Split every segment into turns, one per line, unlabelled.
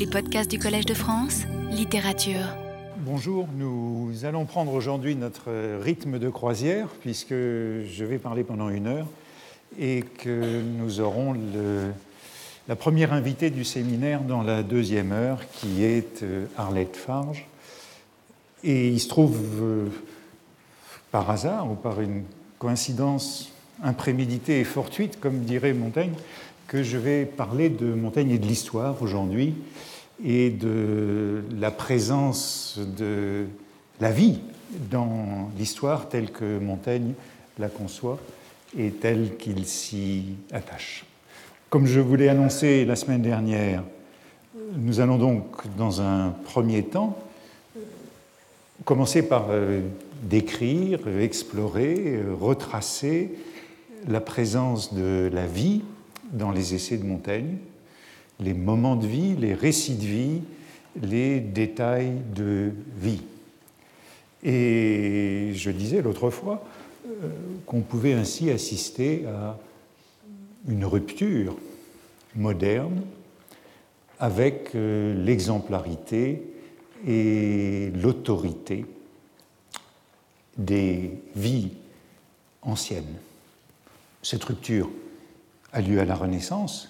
Les podcasts du Collège de France, littérature.
Bonjour, nous allons prendre aujourd'hui notre rythme de croisière puisque je vais parler pendant une heure et que nous aurons la première invitée du séminaire dans la deuxième heure qui est euh, Arlette Farge. Et il se trouve euh, par hasard ou par une coïncidence impréméditée et fortuite, comme dirait Montaigne, que je vais parler de Montaigne et de l'histoire aujourd'hui et de la présence de la vie dans l'histoire telle que Montaigne la conçoit et telle qu'il s'y attache. Comme je vous l'ai annoncé la semaine dernière, nous allons donc dans un premier temps commencer par euh, décrire, explorer, retracer la présence de la vie dans les essais de Montaigne, les moments de vie, les récits de vie, les détails de vie. Et je disais l'autre fois euh, qu'on pouvait ainsi assister à une rupture moderne avec euh, l'exemplarité et l'autorité des vies anciennes. Cette rupture a lieu à la Renaissance,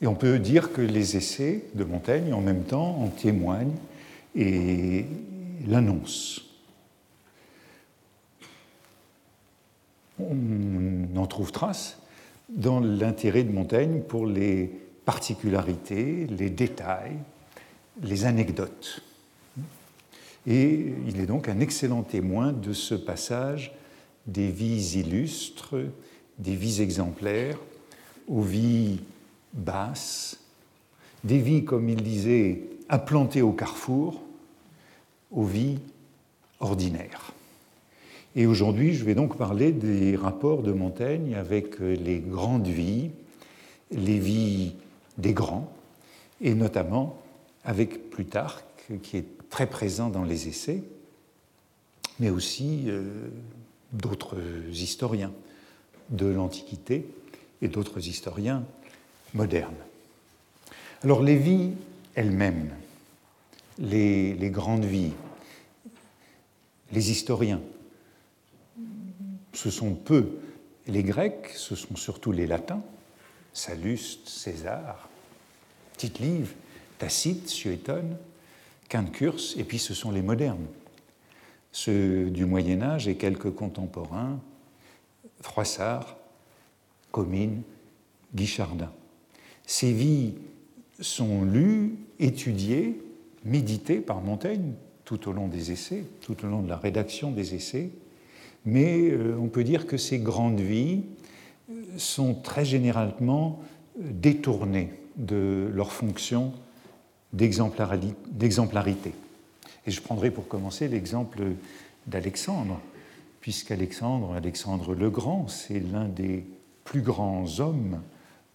et on peut dire que les essais de Montaigne, en même temps, en témoignent et l'annoncent. On en trouve trace dans l'intérêt de Montaigne pour les particularités, les détails, les anecdotes. Et il est donc un excellent témoin de ce passage des vies illustres, des vies exemplaires, aux vies basses, des vies, comme il disait, implantées au carrefour, aux vies ordinaires. Et aujourd'hui, je vais donc parler des rapports de Montaigne avec les grandes vies, les vies des grands, et notamment avec Plutarque, qui est très présent dans les essais, mais aussi euh, d'autres historiens de l'Antiquité et d'autres historiens modernes. Alors les vies elles-mêmes, les, grandes vies, les historiens, ce sont peu les Grecs, ce sont surtout les Latins, Salluste, César, Tite-Live, Tacite, Suétone, Quinte-Curse, et puis ce sont les modernes, ceux du Moyen Âge et quelques contemporains, Froissart, Comines, Guichardin. Ces vies sont lues, étudiées, méditées par Montaigne tout au long des essais, tout au long de la rédaction des essais, mais euh, on peut dire que ces grandes vies euh, sont très généralement euh, détournées de leur fonction d'exemplarité. Et je prendrai pour commencer l'exemple d'Alexandre, puisqu'Alexandre, Alexandre le Grand, c'est l'un des plus grands hommes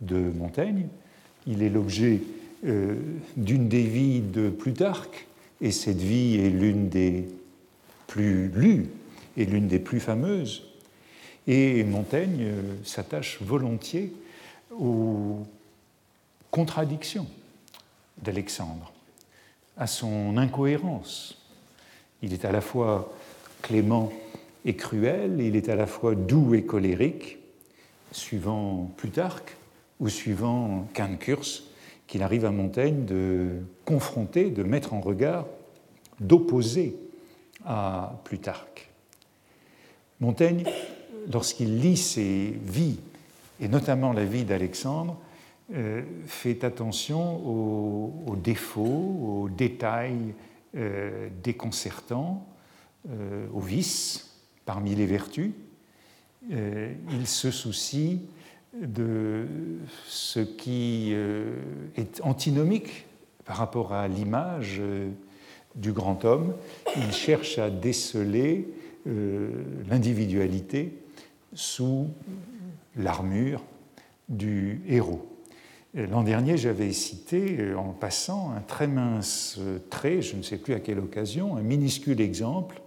de Montaigne. Il est l'objet euh, d'une des vies de Plutarque, et cette vie est l'une des plus lues et l'une des plus fameuses. Et Montaigne euh, s'attache volontiers aux contradictions d'Alexandre, à son incohérence. Il est à la fois clément et cruel, il est à la fois doux et colérique, suivant Plutarque ou suivant Quinte-Curse, qu'il arrive à Montaigne de confronter, de mettre en regard, d'opposer à Plutarque. Montaigne, lorsqu'il lit ses vies, et notamment la vie d'Alexandre, euh, fait attention aux, défauts, aux détails euh, déconcertants, euh, aux vices parmi les vertus, il se soucie de ce qui euh, est antinomique par rapport à l'image euh, du grand homme. Il cherche à déceler l'individualité sous l'armure du héros. L'an dernier, j'avais cité en passant un très mince trait, je ne sais plus à quelle occasion, un minuscule exemple,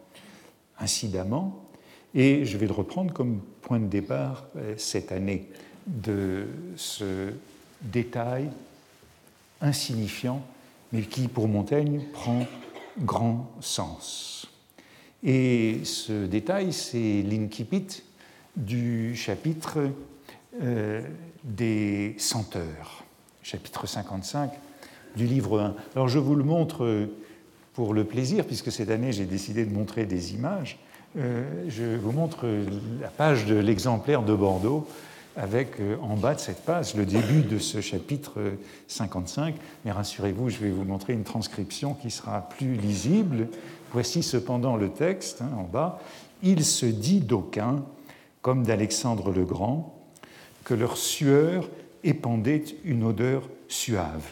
incidemment, et je vais le reprendre comme point de départ euh, cette année de ce détail insignifiant mais qui pour Montaigne prend grand sens. Et ce détail, c'est l'incipit du chapitre euh, des senteurs, chapitre 55 du livre 1. Alors je vous le montre pour le plaisir, puisque cette année j'ai décidé de montrer des images. Euh, je vous montre la page de l'exemplaire de Bordeaux avec euh, en bas de cette page le début de ce chapitre 55. Mais rassurez-vous, je vais vous montrer une transcription qui sera plus lisible. Voici cependant le texte hein, en bas. Il se dit d'aucuns, comme d'Alexandre le Grand, que leur sueur épandait une odeur suave,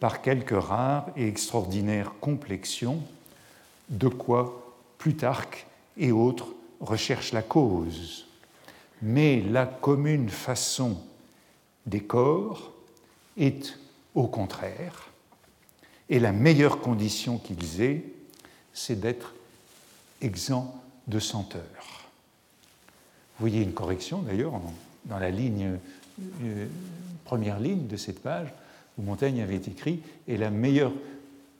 par quelque rare et extraordinaire complexion, de quoi Plutarque et autres recherchent la cause. Mais la commune façon des corps est au contraire, et la meilleure condition qu'ils aient, c'est d'être exempts de senteur. Vous voyez une correction d'ailleurs dans la euh, première ligne de cette page où Montaigne avait écrit Et la meilleure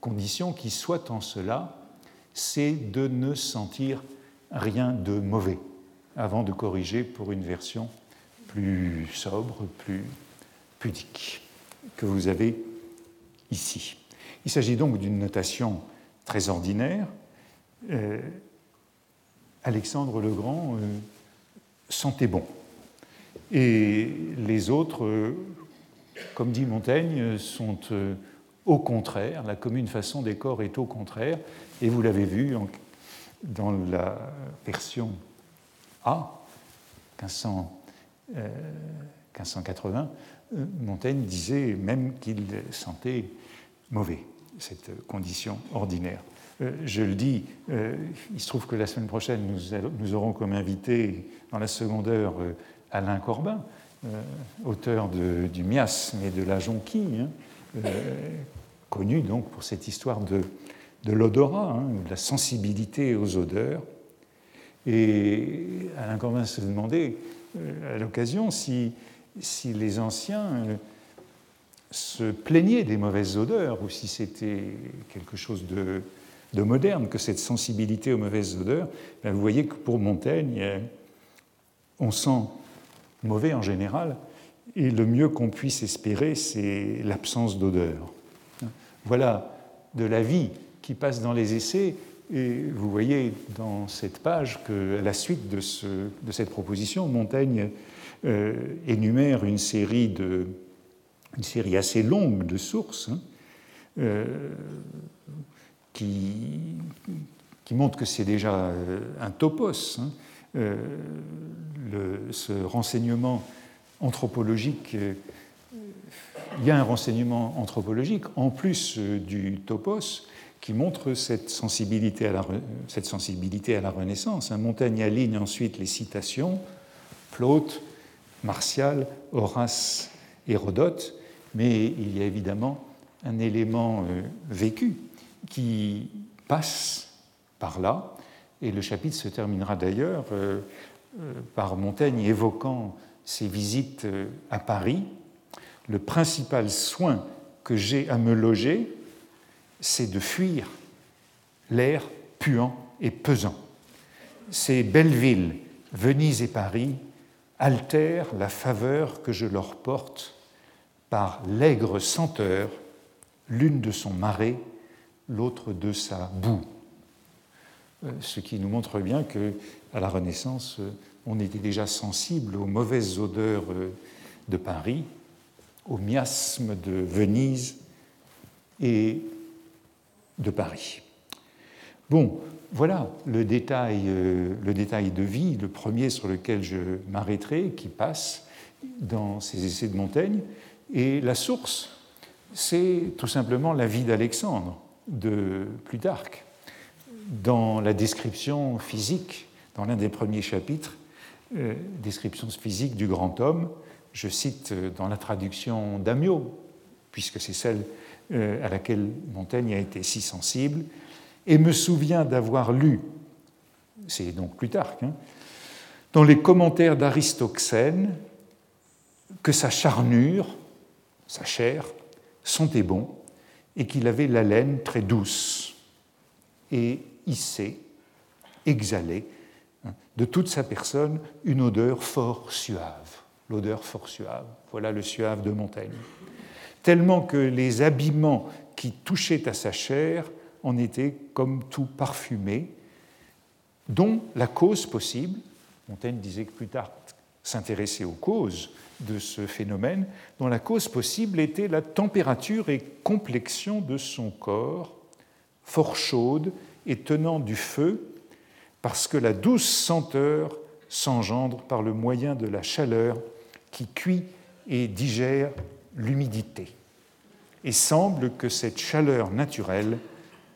condition qui soit en cela, c'est de ne sentir rien de mauvais, avant de corriger pour une version plus sobre, plus pudique, que vous avez ici. Il s'agit donc d'une notation très ordinaire. Euh, Alexandre le Grand euh, sentait bon. Et les autres, euh, comme dit Montaigne, sont au contraire, la commune façon des corps est au contraire, et vous l'avez vu dans la version A, 1580, euh, Montaigne disait même qu'il sentait mauvais cette condition ordinaire. Euh, je le dis, euh, il se trouve que la semaine prochaine, nous, aurons comme invité dans la seconde heure Alain Corbin, auteur du miasme et de la jonquille, hein, connu donc pour cette histoire de de l'odorat, hein, de la sensibilité aux odeurs. Et Alain Corbin se demandait euh, à l'occasion si, si, les anciens euh, se plaignaient des mauvaises odeurs ou si c'était quelque chose de, de, moderne que cette sensibilité aux mauvaises odeurs. Ben, vous voyez que pour Montaigne, euh, on sent mauvais en général, et le mieux qu'on puisse espérer, c'est l'absence d'odeur. Voilà de la vie qui passe dans les essais. Et vous voyez dans cette page que, à la suite de, ce, de cette proposition, Montaigne euh, énumère une série, assez longue de sources hein, euh, qui, montrent que c'est déjà euh, un topos. Hein. ce renseignement anthropologique il y a un renseignement anthropologique en plus du topos qui montre cette sensibilité à la, cette sensibilité à la Renaissance. Montaigne aligne ensuite les citations, Plaute, Martial, Horace, Hérodote, mais il y a évidemment un élément euh, vécu qui passe par là, et le chapitre se terminera d'ailleurs euh, euh, par Montaigne évoquant ses visites à Paris. Le principal soin que j'ai à me loger, c'est de fuir l'air puant et pesant. Ces belles villes, Venise et Paris, altèrent la faveur que je leur porte par l'aigre senteur, l'une de son marais, l'autre de sa boue. Euh, ce qui nous montre bien que, à la Renaissance, euh, on était déjà sensible aux mauvaises odeurs euh, de Paris, au miasme de Venise et de Paris. Bon, voilà le détail, euh, le détail de vie, le premier sur lequel je m'arrêterai, qui passe dans ces essais de Montaigne. Et la source, c'est tout simplement la vie d'Alexandre de Plutarque. Dans la description physique, dans l'un des premiers chapitres, euh, description physique du grand homme, je cite euh, dans la traduction d'Amiot, puisque c'est celle euh, à laquelle Montaigne a été si sensible, et me souviens d'avoir lu, c'est donc Plutarque, hein, dans les commentaires d'Aristoxène, que sa charnure, sa chair, sentait bon, et qu'il avait la laine très douce et hissée, exhalée hein, de toute sa personne une odeur fort suave. L'odeur fort suave, voilà le suave de Montaigne. Tellement que les habillements qui touchaient à sa chair en étaient comme tout parfumés, dont la cause possible, Montaigne disait que plus tard s'intéresser aux causes de ce phénomène, dont la cause possible était la température et complexion de son corps, fort chaude et tenant du feu, parce que la douce senteur s'engendre par le moyen de la chaleur qui cuit et digère l'humidité. Et semble que cette chaleur naturelle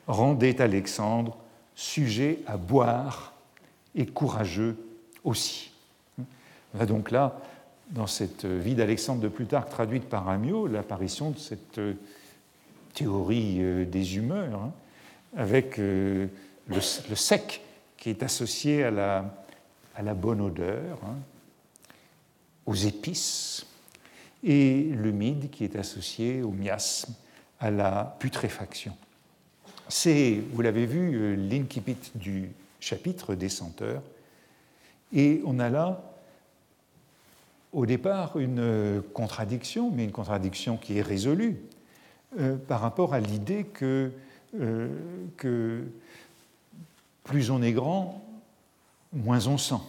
rendait Alexandre sujet à boire et courageux aussi. On a donc là, dans cette vie d'Alexandre de Plutarque traduite par Amiot, l'apparition de cette euh, théorie euh, des humeurs, hein, avec euh, le, sec qui est associé à la, à la bonne odeur, hein, aux épices, et l'humide qui est associé au miasme, à la putréfaction. C'est, vous l'avez vu, l'incipit du chapitre des senteurs, et on a là au départ une contradiction, mais une contradiction qui est résolue euh, par rapport à l'idée que, euh, que plus on est grand, moins on sent.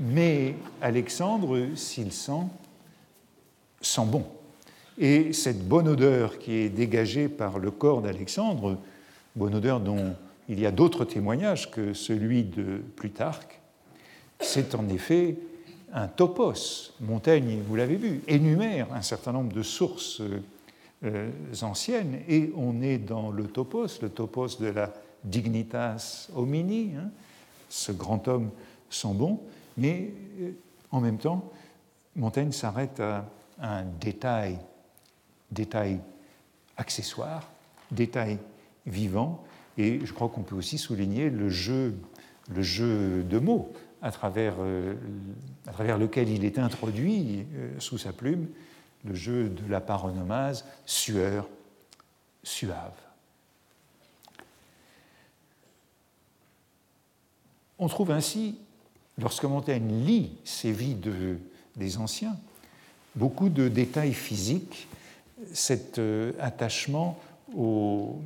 Mais Alexandre, s'il sent, sent bon. Et cette bonne odeur qui est dégagée par le corps d'Alexandre, bonne odeur dont il y a d'autres témoignages que celui de Plutarque, c'est en effet un topos. Montaigne, vous l'avez vu, énumère un certain nombre de sources euh, anciennes et on est dans le topos, le topos de la dignitas homini, hein, ce grand homme sans bon, mais euh, en même temps, Montaigne s'arrête à un détail, détail accessoire, détail vivant, et je crois qu'on peut aussi souligner le jeu, le jeu de mots à travers, euh, lequel il est introduit euh, sous sa plume, le jeu de la paronomase sueur, suave. On trouve ainsi, lorsque Montaigne lit ces vies de, des anciens, beaucoup de détails physiques, cet euh, attachement aux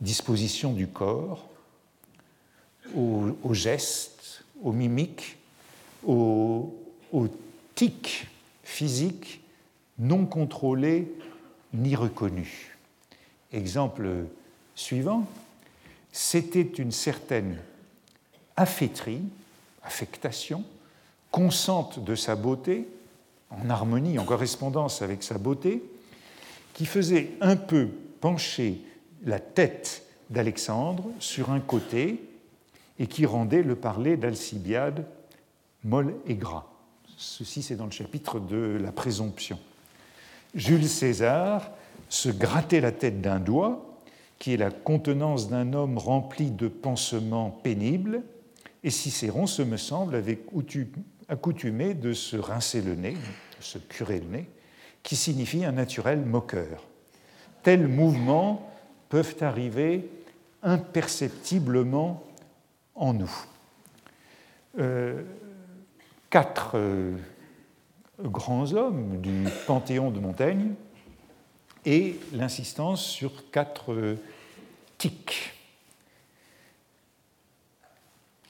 dispositions du corps, aux gestes, aux mimiques, aux, tics physiques non contrôlés ni reconnus. Exemple suivant, c'était une certaine afféterie, affectation, consciente de sa beauté, en harmonie, en correspondance avec sa beauté, qui faisait un peu pencher la tête d'Alexandre sur un côté et qui rendait le parler d'Alcibiade molle et gras. Ceci, c'est dans le chapitre de la présomption. Jules César se grattait la tête d'un doigt, qui est la contenance d'un homme rempli de pansements pénibles, et Cicéron, ce me semble, avait accoutumé de se rincer le nez, de se curer le nez, qui signifie un naturel moqueur. Tels mouvements peuvent arriver imperceptiblement en nous. Euh, quatre euh, grands hommes du panthéon de Montaigne et l'insistance sur quatre euh, tics.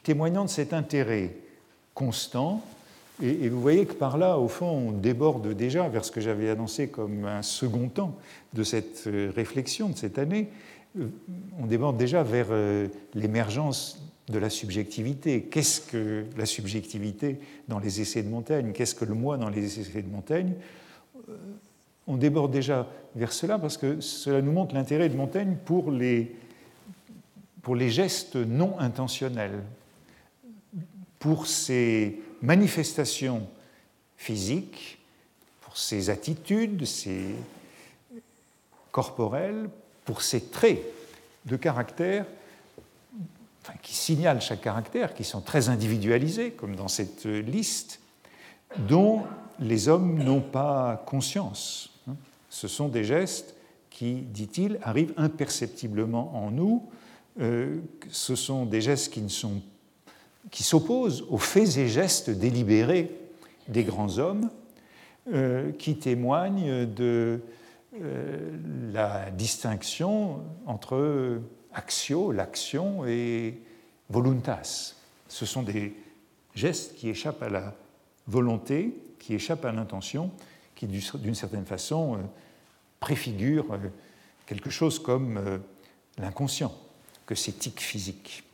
Témoignant de cet intérêt constant, et, vous voyez que par là, au fond, on déborde déjà vers ce que j'avais annoncé comme un second temps de cette réflexion de cette année, on déborde déjà vers l'émergence de la subjectivité. Qu'est-ce que la subjectivité dans les essais de Montaigne Qu'est-ce que le moi dans les essais de Montaigne euh, On déborde déjà vers cela parce que cela nous montre l'intérêt de Montaigne pour les, pour les gestes non intentionnels, pour ses manifestations physiques, pour ses attitudes, ses corporelles, pour ses traits de caractère qui signalent chaque caractère, qui sont très individualisés, comme dans cette liste, dont les hommes n'ont pas conscience. Ce sont des gestes qui, dit-il, arrivent imperceptiblement en nous. Euh, ce sont des gestes qui, qui s'opposent aux faits et gestes délibérés des grands hommes, euh, qui témoignent de euh, la distinction entre actio, l'action, et voluntas. Ce sont des gestes qui échappent à la volonté, qui échappent à l'intention, qui d'une certaine façon euh, préfigurent quelque chose comme l'inconscient, que ces tics physiques.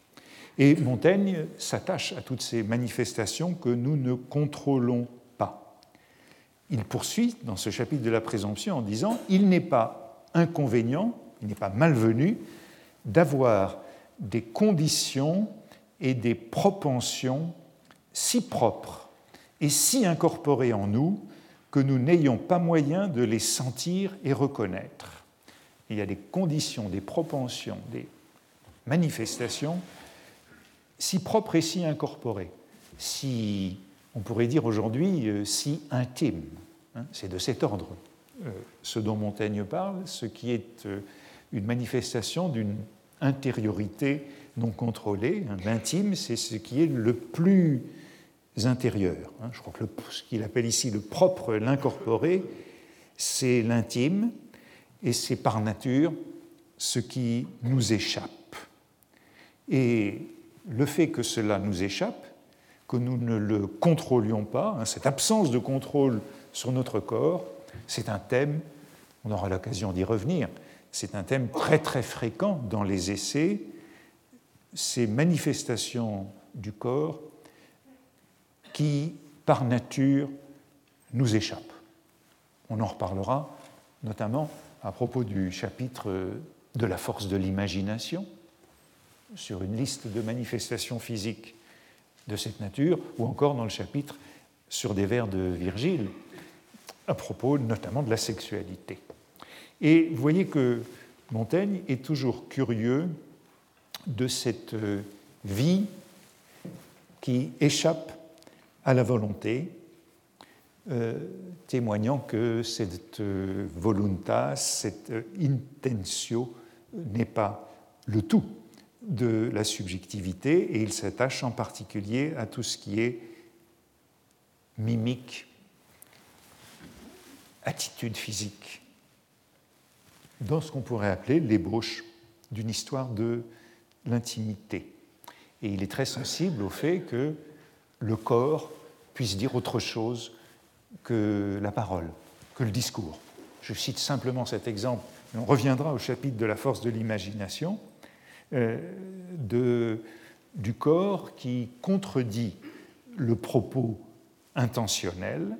Et Montaigne s'attache à toutes ces manifestations que nous ne contrôlons pas. Il poursuit dans ce chapitre de la présomption en disant Il n'est pas inconvénient, il n'est pas malvenu d'avoir des conditions et des propensions si propres et si incorporées en nous que nous n'ayons pas moyen de les sentir et reconnaître. Il y a des conditions, des propensions, des manifestations si propre et si incorporé, si, on pourrait dire aujourd'hui, euh, si intime. Hein, c'est de cet ordre euh, ce dont Montaigne parle, ce qui est euh, une manifestation d'une intériorité non contrôlée. Hein. L'intime, c'est ce qui est le plus intérieur. Hein. Je crois que ce qu'il appelle ici le propre, l'incorporé, c'est l'intime, et c'est par nature ce qui nous échappe. Le fait que cela nous échappe, que nous ne le contrôlions pas, hein, cette absence de contrôle sur notre corps, c'est un thème, on aura l'occasion d'y revenir, c'est un thème très très fréquent dans les essais, ces manifestations du corps qui, par nature, nous échappent. On en reparlera notamment à propos du chapitre de la force de l'imagination, sur une liste de manifestations physiques de cette nature, ou encore dans le chapitre sur des vers de Virgile, à propos notamment de la sexualité. Et vous voyez que Montaigne est toujours curieux de cette euh, vie qui échappe à la volonté, euh, témoignant que cette euh, voluntas, cette intentio n'est pas le tout de la subjectivité et il s'attache en particulier à tout ce qui est mimique, attitude physique, dans ce qu'on pourrait appeler l'ébauche d'une histoire de l'intimité. Et il est très sensible au fait que le corps puisse dire autre chose que la parole, que le discours. Je cite simplement cet exemple, on reviendra au chapitre de la force de l'imagination. Euh, de, du corps qui contredit le propos intentionnel,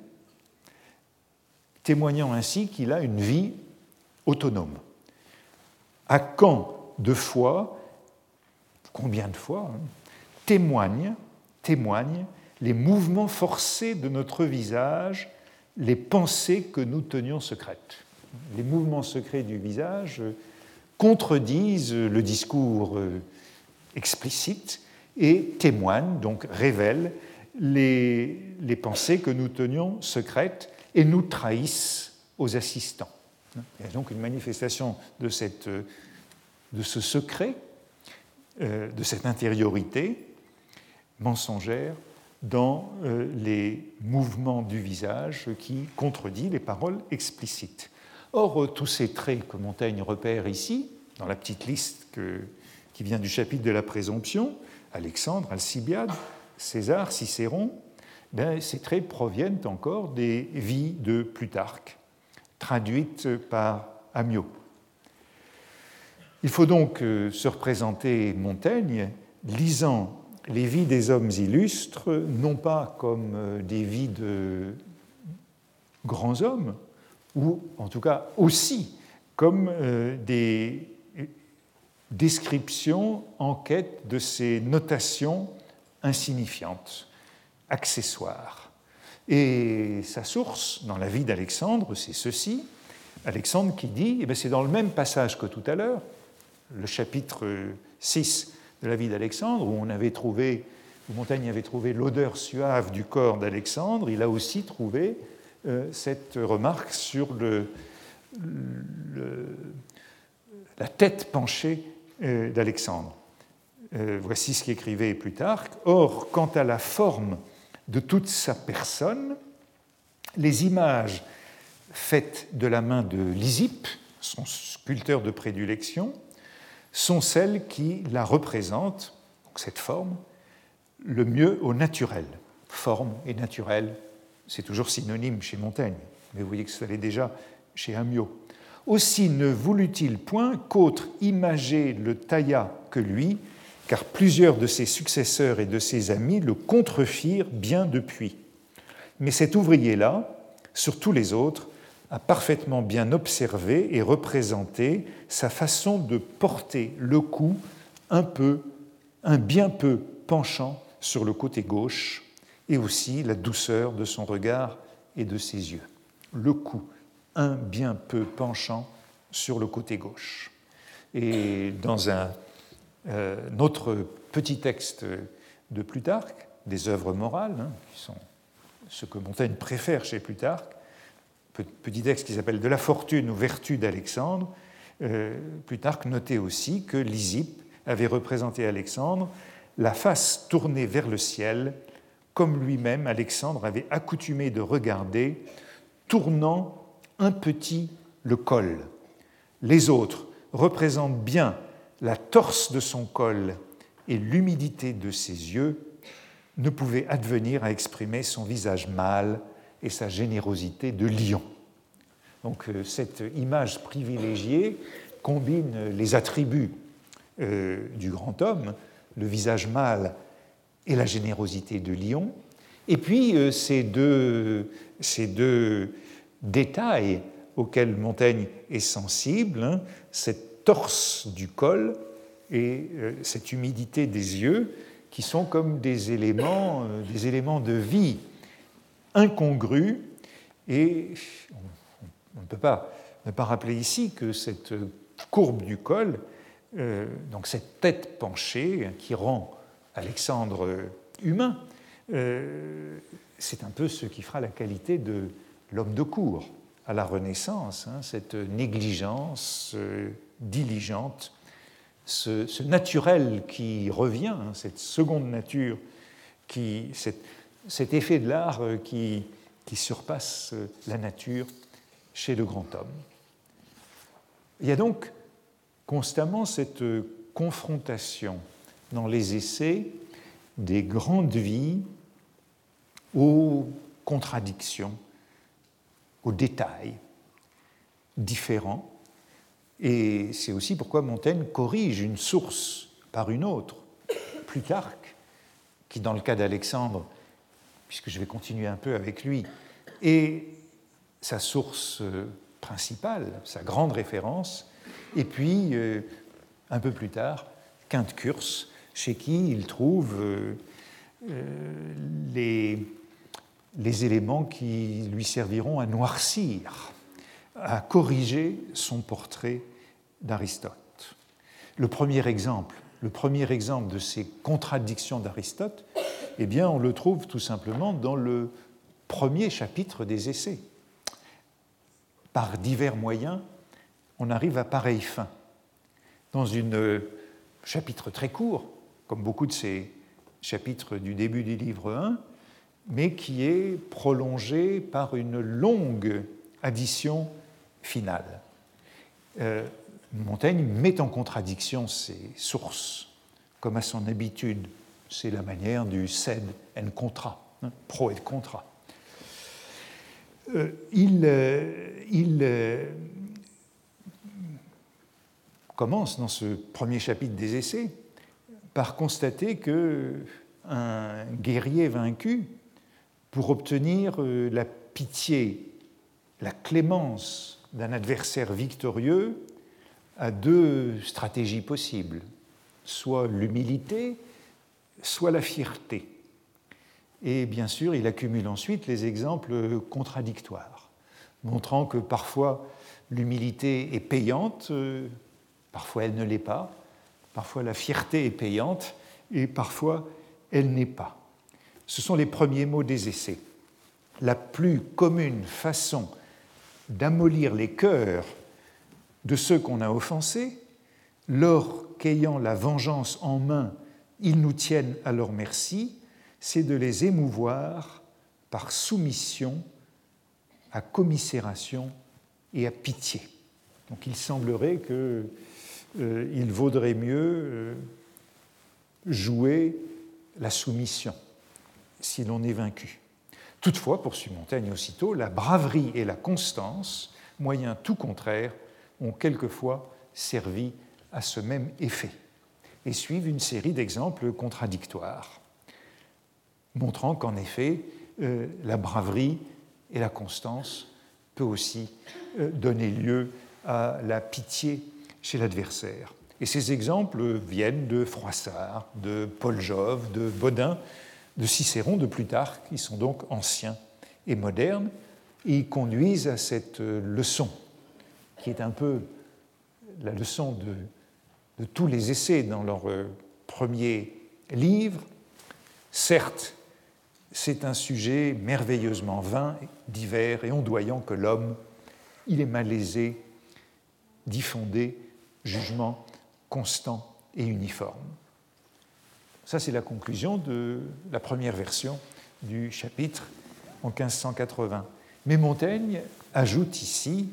témoignant ainsi qu'il a une vie autonome. À quand de fois, combien de fois, hein, témoignent, témoignent les mouvements forcés de notre visage, les pensées que nous tenions secrètes. Les mouvements secrets du visage contredisent le discours euh, explicite et témoignent, donc révèlent les, pensées que nous tenions secrètes et nous trahissent aux assistants. Il y a donc une manifestation de ce secret, euh, de cette intériorité mensongère dans euh, les mouvements du visage qui contredit les paroles explicites. Or, euh, tous ces traits que Montaigne repère ici, dans la petite liste qui vient du chapitre de la présomption, Alexandre, Alcibiade, César, Cicéron, ben, ces traits proviennent encore des vies de Plutarque, traduites par Amyot. Il faut donc euh, se représenter Montaigne lisant les vies des hommes illustres, non pas comme euh, des vies de grands hommes, ou en tout cas aussi comme euh, des descriptions en quête de ces notations insignifiantes, accessoires. Et sa source dans la vie d'Alexandre, c'est ceci. Alexandre qui dit, eh c'est dans le même passage que tout à l'heure, le chapitre 6 de la vie d'Alexandre, où on avait trouvé, où Montaigne avait trouvé l'odeur suave du corps d'Alexandre, il a aussi trouvé cette remarque sur la tête penchée d'Alexandre. voici ce qu'écrivait Plutarque. Or, quant à la forme de toute sa personne, les images faites de la main de Lysippe, son sculpteur de prédilection, sont celles qui la représentent, cette forme, le mieux au naturel. Forme et naturel, c'est toujours synonyme chez Montaigne, mais vous voyez que ça l'est déjà chez Amiot. Aussi ne voulut-il point qu'autre imager le tailla que lui, car plusieurs de ses successeurs et de ses amis le contrefirent bien depuis. Mais cet ouvrier-là, sur tous les autres, a parfaitement bien observé et représenté sa façon de porter le cou un peu, un bien peu penchant sur le côté gauche, et aussi la douceur de son regard et de ses yeux. Le cou, un bien peu penchant sur le côté gauche. Et dans un, euh, autre petit texte de Plutarque, des œuvres morales, hein, qui sont ce que Montaigne préfère chez Plutarque, petit texte qui s'appelle De la fortune aux vertus d'Alexandre, euh, Plutarque notait aussi que Lysippe avait représenté Alexandre la face tournée vers le ciel, comme lui-même Alexandre avait accoutumé de regarder, tournant un petit le col. Les autres représentent bien la torse de son col et l'humidité de ses yeux, ne pouvaient advenir à exprimer son visage mâle et sa générosité de lion. Donc euh, cette image privilégiée combine les attributs euh, du grand homme, le visage mâle et la générosité de lion, et puis euh, ces, deux, ces, deux, détails auxquels Montaigne est sensible, hein, cette torse du col et cette humidité des yeux, qui sont comme des éléments, des éléments de vie incongru et on ne peut pas ne pas rappeler ici que cette courbe du col, euh, donc cette tête penchée qui rend Alexandre humain, euh, c'est un peu ce qui fera la qualité de l'homme de cour à la Renaissance, hein, cette négligence euh, diligente, ce, naturel qui revient, hein, cette seconde nature, qui, cet effet de l'art euh, qui, surpasse euh, la nature chez le grand homme. Il y a donc constamment cette confrontation dans les essais des grandes vies aux contradictions, aux détails différents. Et c'est aussi pourquoi Montaigne corrige une source par une autre, Plutarque, qui dans le cas d'Alexandre puisque je vais continuer un peu avec lui. Et sa source euh, principale, sa grande référence, et puis, euh, un peu plus tard, Quinte Curse, chez qui il trouve euh, les, les éléments qui lui serviront à noircir, à corriger son portrait d'Aristote. Le premier exemple, le premier exemple de ces contradictions d'Aristote, eh bien, on le trouve tout simplement dans le premier chapitre des essais. Par divers moyens, on arrive à pareille fin. Dans un euh, chapitre très court, comme beaucoup de ces chapitres du début du livre 1, mais qui est prolongé par une longue addition finale. Euh, Montaigne met en contradiction ses sources, comme à son habitude c'est la manière du sed and contra, hein, pro et contra. Euh, il, euh, il commence dans ce premier chapitre des essais par constater que un guerrier vaincu, pour obtenir la pitié, la clémence d'un adversaire victorieux, a deux stratégies possibles, soit l'humilité, soit la fierté. Et bien sûr, il accumule ensuite les exemples contradictoires, montrant que parfois l'humilité est payante, euh, parfois elle ne l'est pas, parfois la fierté est payante et parfois elle n'est pas. Ce sont les premiers mots des essais. La plus commune façon d'amollir les cœurs de ceux qu'on a offensés lors qu'ayant la vengeance en main, ils nous tiennent à leur merci, c'est de les émouvoir par soumission à commisération et à pitié. Donc il semblerait qu'il euh, vaudrait mieux euh, jouer la soumission si l'on est vaincu. Toutefois, poursuit Montaigne aussitôt, la braverie et la constance, moyens tout contraires, ont quelquefois servi à ce même effet et suivent une série d'exemples contradictoires, montrant qu'en effet, euh, la braverie et la constance peut aussi donner lieu à la pitié chez l'adversaire. Et ces exemples viennent de Froissart, de Paul Jove, de Baudin, de Cicéron, de Plutarque, qui sont donc anciens et modernes, et conduisent à cette leçon, qui est un peu la leçon de, de tous les essais dans leur euh, premier livre. Certes, c'est un sujet merveilleusement vain, divers et ondoyant que l'homme, il est malaisé, diffondé, jugement constant et uniforme. Ça, c'est la conclusion de la première version du chapitre en 1580. Mais Montaigne ajoute ici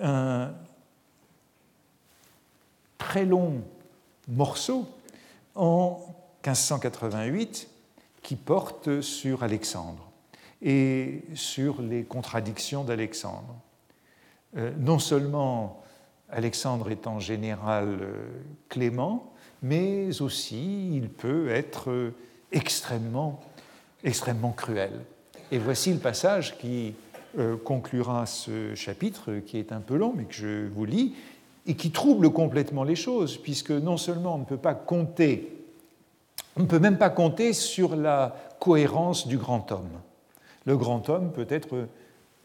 un très long morceau en 1588 qui porte sur Alexandre et sur les contradictions d'Alexandre. Euh, non seulement Alexandre est en général euh, clément, mais aussi il peut être euh, extrêmement, extrêmement cruel. Et voici le passage qui conclura ce chapitre, qui est un peu long, mais que je vous lis, et qui trouble complètement les choses, puisque non seulement on ne peut pas compter on ne peut même pas compter sur la cohérence du grand homme. Le grand homme peut être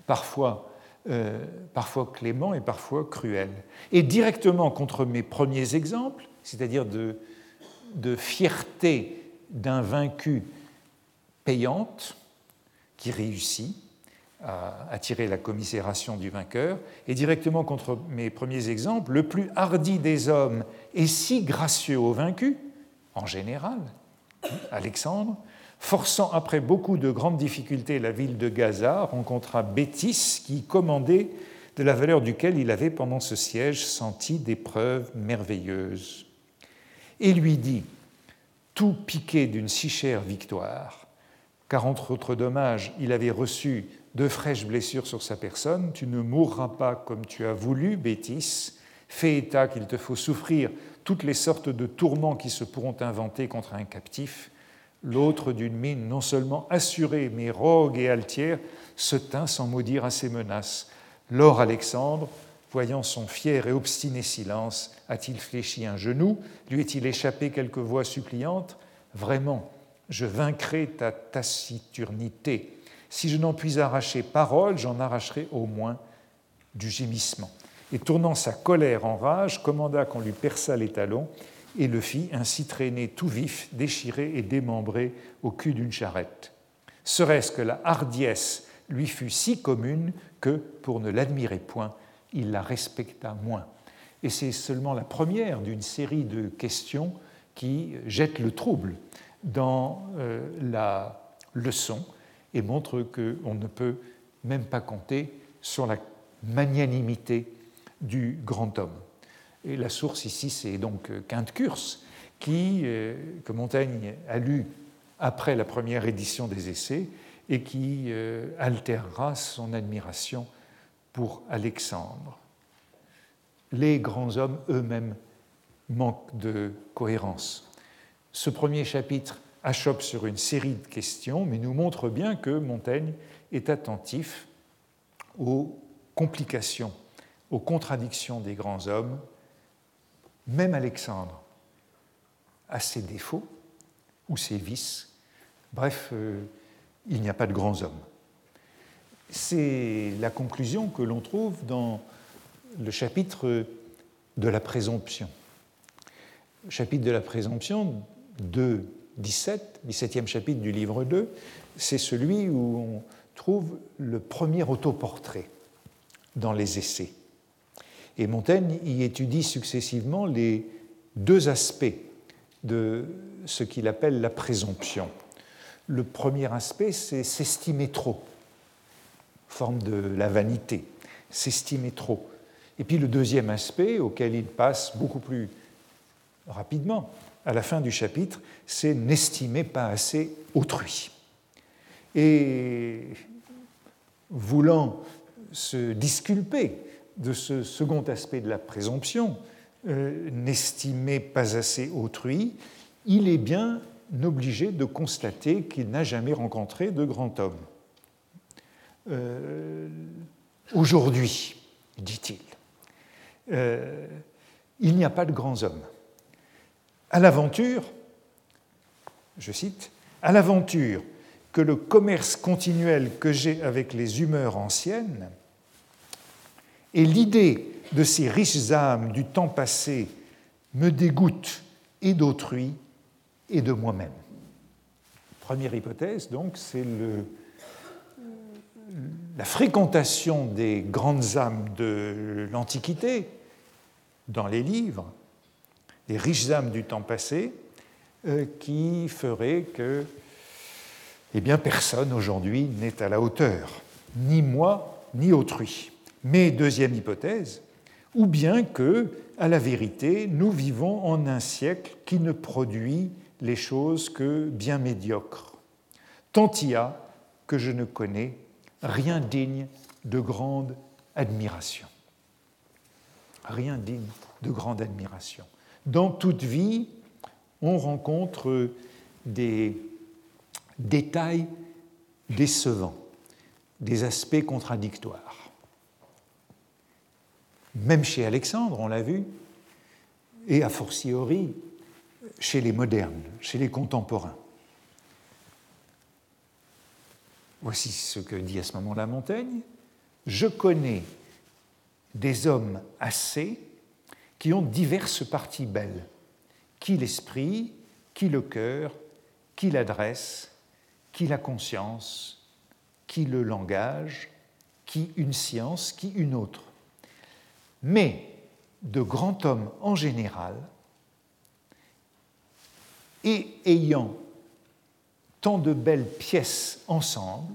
parfois, euh, parfois clément et parfois cruel. Et directement contre mes premiers exemples, c'est-à-dire de, de fierté d'un vaincu payante qui réussit à attirer la commisération du vainqueur, et directement contre mes premiers exemples, le plus hardi des hommes est si gracieux au vaincu, en général, Alexandre, forçant après beaucoup de grandes difficultés la ville de Gaza, rencontra Bétis qui commandait de la valeur duquel il avait pendant ce siège senti des preuves merveilleuses. Et lui dit, tout piqué d'une si chère victoire, car entre autres dommages, il avait reçu de fraîches blessures sur sa personne, tu ne mourras pas comme tu as voulu, Bétis, fais état qu'il te faut souffrir toutes les sortes de tourments qui se pourront inventer contre un captif, l'autre d'une mine non seulement assurée, mais rogue et altière, se tint sans maudire à ses menaces. Lors Alexandre, voyant son fier et obstiné silence, a-t-il fléchi un genou? Lui est-il échappé quelque voix suppliante Vraiment, je vaincrai ta taciturnité. Si je n'en puis arracher parole, j'en arracherai au moins du gémissement et tournant sa colère en rage, commanda qu'on lui perçât les talons et le fit ainsi traîner tout vif, déchiré et démembré au cul d'une charrette. Serait-ce que la hardiesse lui fut si commune que, pour ne l'admirer point, il la respecta moins. Et c'est seulement la première d'une série de questions qui jettent le trouble dans euh, la leçon et montre qu'on ne peut même pas compter sur la magnanimité du grand homme. Et la source ici, c'est donc Quinte Curse, qui, euh, que Montaigne a lu après la première édition des Essais et qui euh, altérera son admiration pour Alexandre. Les grands hommes eux-mêmes manquent de cohérence. Ce premier chapitre achoppe sur une série de questions, mais nous montre bien que Montaigne est attentif aux complications aux contradictions des grands hommes, même Alexandre a ses défauts ou ses vices. Bref, euh, il n'y a pas de grands hommes. C'est la conclusion que l'on trouve dans le chapitre de la présomption. Chapitre de la présomption, 2, 17, 17e chapitre du livre 2, c'est celui où on trouve le premier autoportrait dans les essais. Et Montaigne y étudie successivement les deux aspects de ce qu'il appelle la présomption. Le premier aspect, c'est s'estimer trop, forme de la vanité, s'estimer trop. Et puis le deuxième aspect, auquel il passe beaucoup plus rapidement à la fin du chapitre, c'est n'estimer pas assez autrui. Et voulant se disculper de ce second aspect de la présomption, euh, pas assez autrui, il est bien obligé de constater qu'il n'a jamais rencontré de grand homme. Euh, aujourd'hui, dit-il, euh, il n'y a pas de grands hommes. À l'aventure, je cite, à l'aventure que le commerce continuel que j'ai avec les humeurs anciennes et l'idée de ces riches âmes du temps passé me dégoûte et d'autrui et de moi-même. Première hypothèse, donc, c'est la fréquentation des grandes âmes de l'Antiquité dans les livres, les riches âmes du temps passé, euh, qui ferait que eh bien, personne aujourd'hui n'est à la hauteur, ni moi, ni autrui. Mais deuxième hypothèse, ou bien que, à la vérité, nous vivons en un siècle qui ne produit les choses que bien médiocres. Tant y a que je ne connais rien digne de grande admiration. Rien digne de grande admiration. Dans toute vie, on rencontre des détails décevants, des aspects contradictoires. Même chez Alexandre, on l'a vu, et a fortiori chez les modernes, chez les contemporains. Voici ce que dit à ce moment-là Montaigne. Je connais des hommes assez qui ont diverses parties belles, qui l'esprit, qui le cœur, qui l'adresse, qui la conscience, qui le langage, qui une science, qui une autre. Mais de grands hommes en général, et ayant tant de belles pièces ensemble,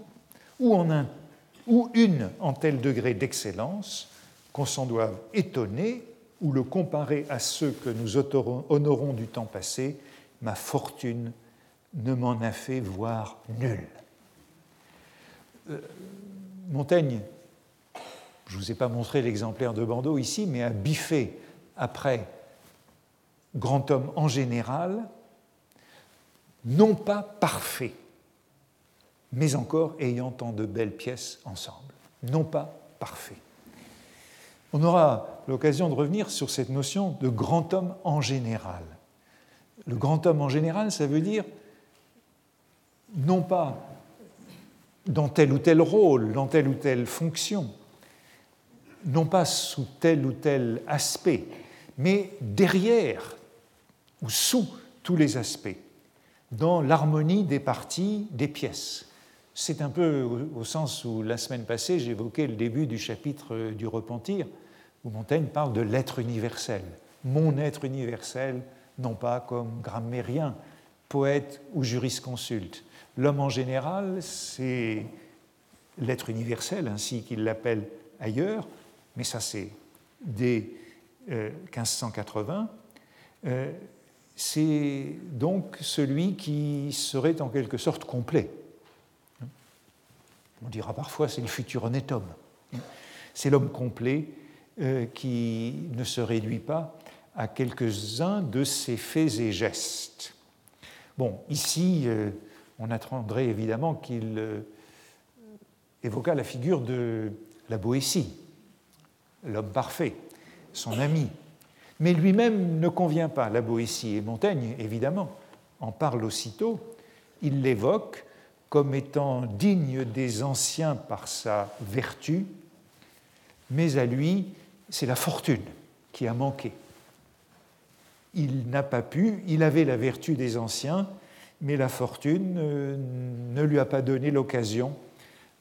ou, une en tel degré d'excellence qu'on s'en doive étonner ou le comparer à ceux que nous honorons du temps passé, ma fortune ne m'en a fait voir nul. Euh, Montaigne, je ne vous ai pas montré l'exemplaire de Bordeaux ici, mais a biffé après grand homme en général, non pas parfait, mais encore ayant tant de belles pièces ensemble, non pas parfait. On aura l'occasion de revenir sur cette notion de grand homme en général. Le grand homme en général, ça veut dire non pas dans tel ou tel rôle, dans telle ou telle fonction, non pas sous tel ou tel aspect, mais derrière ou sous tous les aspects dans l'harmonie des parties des pièces. C'est un peu au sens où la semaine passée j'évoquais le début du chapitre du repentir, où Montaigne parle de l'être universel, mon être universel, non pas comme grammairien, poète ou jurisconsulte. L'homme en général, c'est l'être universel, ainsi qu'il l'appelle ailleurs, mais ça c'est dès 1580. Euh, c'est donc celui qui serait en quelque sorte complet. On dira parfois c'est le futur honnête homme. C'est l'homme complet euh, qui ne se réduit pas à quelques-uns de ses faits et gestes. Bon, ici, euh, on attendrait évidemment qu'il euh, évoqua la figure de la Boétie, l'homme parfait, son ami, mais lui-même ne convient pas, la Boétie. Et Montaigne, évidemment, en parle aussitôt. Il l'évoque comme étant digne des anciens par sa vertu, mais à lui, c'est la fortune qui a manqué. Il n'a pas pu, il avait la vertu des anciens, mais la fortune euh, ne lui a pas donné l'occasion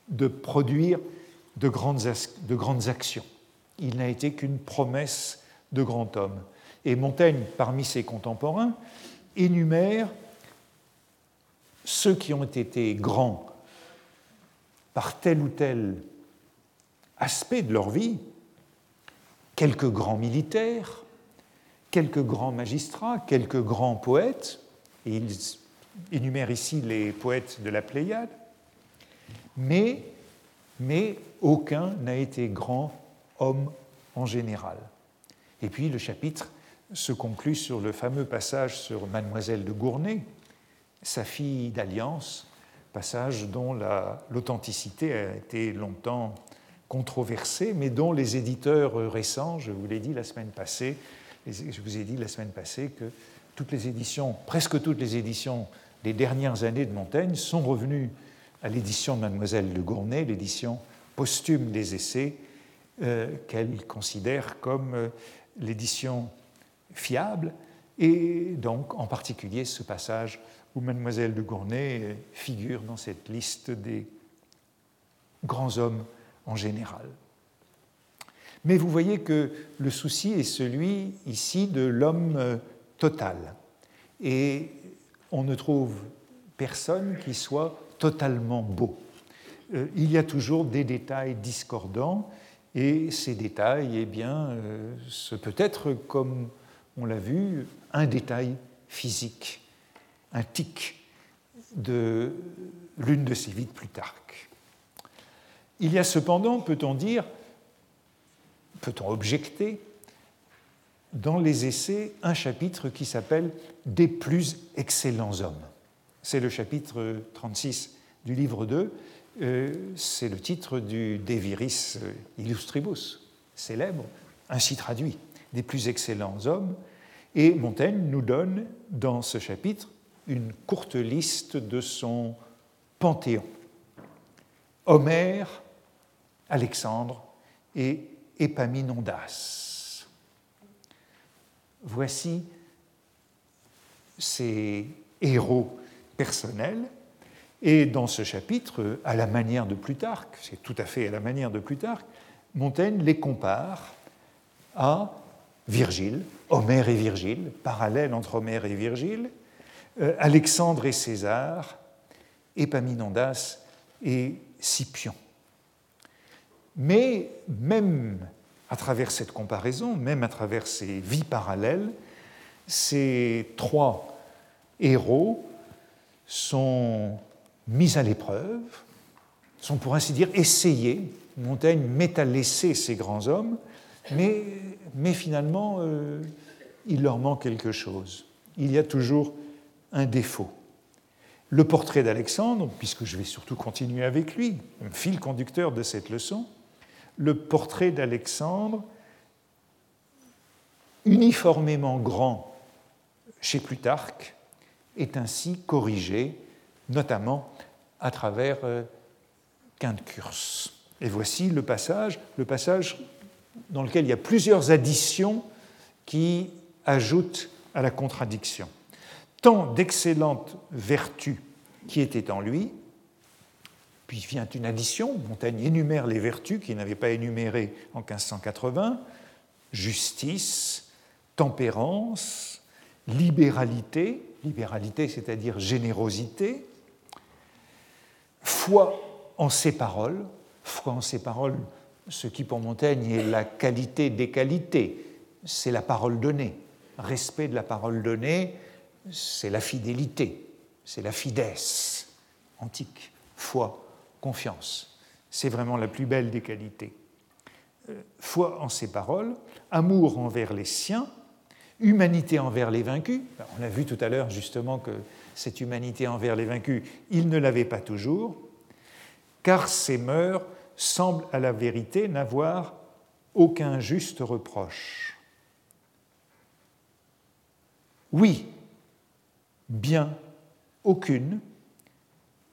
de produire de grandes, de grandes actions. Il n'a été qu'une promesse de grand homme. Et Montaigne, parmi ses contemporains, énumère ceux qui ont été grands par tel ou tel aspect de leur vie, quelques grands militaires, quelques grands magistrats, quelques grands poètes, et il énumère ici les poètes de la Pléiade, mais, mais aucun n'a été grand homme en général. Et puis le chapitre se conclut sur le fameux passage sur Mademoiselle de Gournay, sa fille d'alliance, passage dont l'authenticité a été longtemps controversée, mais dont les éditeurs récents, je vous l'ai dit la semaine passée, je vous ai dit la semaine passée que toutes les éditions, presque toutes les éditions des dernières années de Montaigne sont revenues à l'édition de Mademoiselle de Gournay, l'édition posthume des essais, qu'elle considère comme euh, l'édition fiable, et donc en particulier ce passage où Mademoiselle de Gournay figure dans cette liste des grands hommes en général. Mais vous voyez que le souci est celui ici de l'homme euh, total. Et on ne trouve personne qui soit totalement beau. Euh, il y a toujours des détails discordants, et ces détails, eh bien, euh, ce peut être, comme on l'a vu, un détail physique, un tic de l'une de ces vies de Plutarque. Il y a cependant, peut-on dire, peut-on objecter, dans les essais, un chapitre qui s'appelle Des plus excellents hommes. C'est le chapitre 36 du livre 2, euh, c'est le titre du De Viris Illustribus, célèbre, ainsi traduit, Des plus excellents hommes. Et Montaigne nous donne dans ce chapitre une courte liste de son panthéon. Homère, Alexandre et Épaminondas. Voici ces héros personnels. Et dans ce chapitre, à la manière de Plutarque, c'est tout à fait à la manière de Plutarque, Montaigne les compare à Virgile, Homère et Virgile, parallèle entre Homère et Virgile, euh, Alexandre et César, Épaminondas et Scipion. Mais même à travers cette comparaison, même à travers ces vies parallèles, ces trois héros sont mis à l'épreuve, sont pour ainsi dire essayés. Montaigne met à l'essai ces grands hommes, mais, mais finalement, euh, il leur manque quelque chose. Il y a toujours un défaut. Le portrait d'Alexandre, puisque je vais surtout continuer avec lui, fil conducteur de cette leçon, le portrait d'Alexandre, uniformément grand chez Plutarque, est ainsi corrigé, notamment à travers euh, Quintcurs. Et voici le passage, le passage dans lequel il y a plusieurs additions qui ajoutent à la contradiction. Tant d'excellentes vertus qui étaient en lui, puis vient une addition, Montaigne énumère les vertus qu'il n'avait pas énumérées en 1580, justice, tempérance, libéralité, libéralité c'est-à-dire générosité, foi en ses paroles, foi en ses paroles, ce qui pour Montaigne est la qualité des qualités, c'est la parole donnée. Respect de la parole donnée, c'est la fidélité, c'est la fidesse antique, foi confiance. C'est vraiment la plus belle des qualités. Euh, foi en ses paroles, amour envers les siens, humanité envers les vaincus. On a vu tout à l'heure justement que cette humanité envers les vaincus, il ne l'avait pas toujours, car ses mœurs semblent à la vérité n'avoir aucun juste reproche. Oui, bien aucune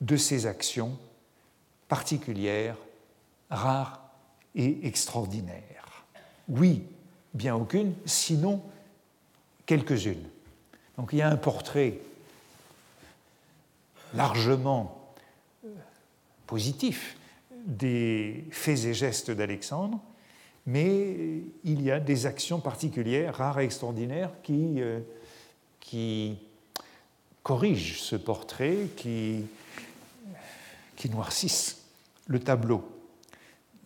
de ses actions particulière, rare et extraordinaire. Oui, bien aucune, sinon quelques-unes. Donc il y a un portrait largement euh, positif des faits et gestes d'Alexandre, mais il y a des actions particulières, rares et extraordinaires, qui, qui corrigent ce portrait, qui, qui noircissent le tableau.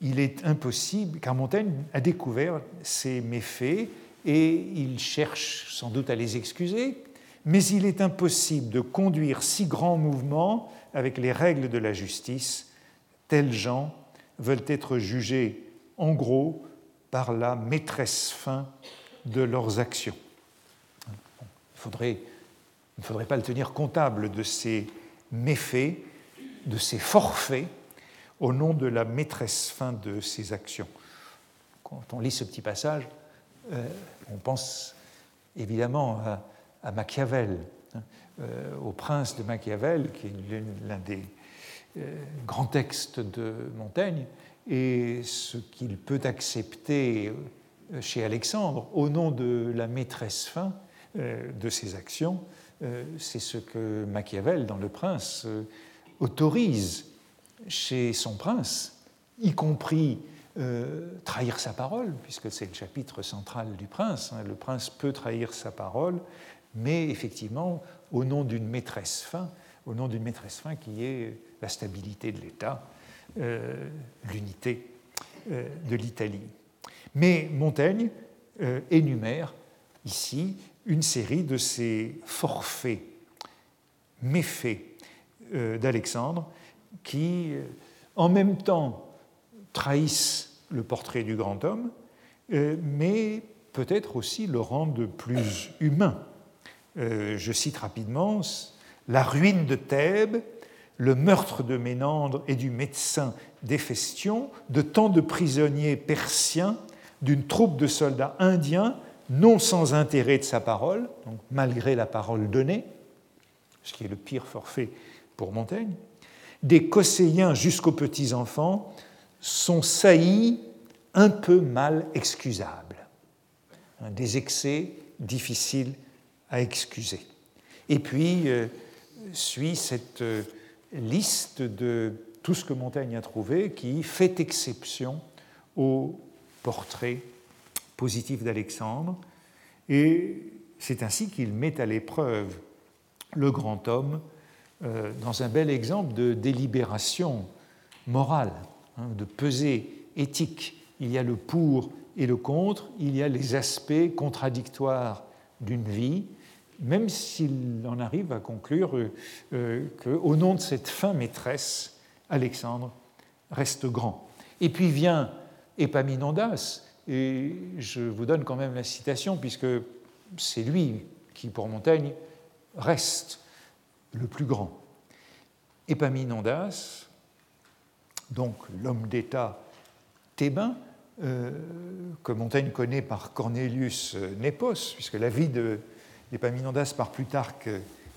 Il est impossible, car Montaigne a découvert ces méfaits et il cherche sans doute à les excuser, mais il est impossible de conduire si grands mouvements avec les règles de la justice. Tels gens veulent être jugés en gros par la maîtresse fin de leurs actions. Il, ne faudrait pas le tenir comptable de ces méfaits, de ces forfaits, au nom de la maîtresse fin de ses actions. Quand on lit ce petit passage, euh, on pense évidemment à, Machiavel, hein, euh, au prince de Machiavel, qui est l'un des euh, grands textes de Montaigne, et ce qu'il peut accepter chez Alexandre au nom de la maîtresse fin de ses actions, c'est ce que Machiavel, dans Le Prince, autorise chez son prince, y compris euh, trahir sa parole, puisque c'est le chapitre central du prince. Hein. Le prince peut trahir sa parole, mais effectivement, au nom d'une maîtresse fin, au nom d'une maîtresse fin qui est la stabilité de l'État, euh, l'unité euh, de l'Italie. Mais Montaigne énumère ici une série de ces forfaits, méfaits d'Alexandre, qui, euh, en même temps, trahissent le portrait du grand homme, euh, mais peut-être aussi le rendent plus humain. Euh, je cite rapidement la ruine de Thèbes, le meurtre de Ménandre et du médecin d'Éphésion, de tant de prisonniers persiens, d'une troupe de soldats indiens, non sans intérêt de sa parole, donc malgré la parole donnée, ce qui est le pire forfait pour Montaigne, des Cosséiens jusqu'aux petits-enfants sont saillis un peu mal excusables, des excès difficiles à excuser. Et puis euh, suit cette euh, liste de tout ce que Montaigne a trouvé qui fait exception au portrait positif d'Alexandre. Et c'est ainsi qu'il met à l'épreuve le grand homme euh, dans un bel exemple de délibération morale, hein, de pesée éthique. Il y a le pour et le contre, il y a les aspects contradictoires d'une vie, même s'il en arrive à conclure euh, euh, qu'au nom de cette fin maîtresse, Alexandre reste grand. Et puis vient Épaminondas, et je vous donne quand même la citation, puisque c'est lui qui, pour Montaigne, reste le plus grand. Épaminondas, donc l'homme d'État thébain, euh, que Montaigne connaît par Cornelius Nepos, puisque la vie d'Épaminondas par Plutarque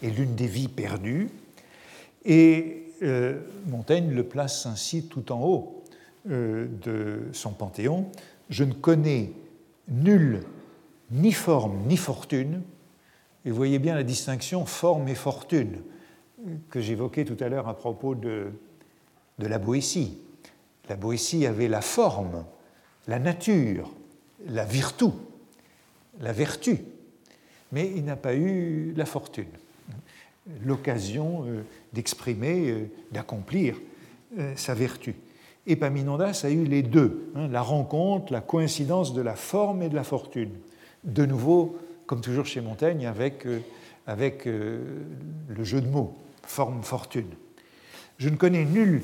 est l'une des vies perdues, et euh, Montaigne le place ainsi tout en haut euh, de son panthéon. Je ne connais nul ni forme ni fortune et voyez bien la distinction forme et fortune que j'évoquais tout à l'heure à propos de, de la Boétie. La Boétie avait la forme, la nature, la virtu, la vertu, mais il n'a pas eu la fortune, l'occasion euh, d'exprimer, euh, d'accomplir euh, sa vertu. Épaminondas a eu les deux, hein, la rencontre, la coïncidence de la forme et de la fortune. De nouveau, comme toujours chez Montaigne, avec, avec le jeu de mots, forme-fortune. Je ne connais nul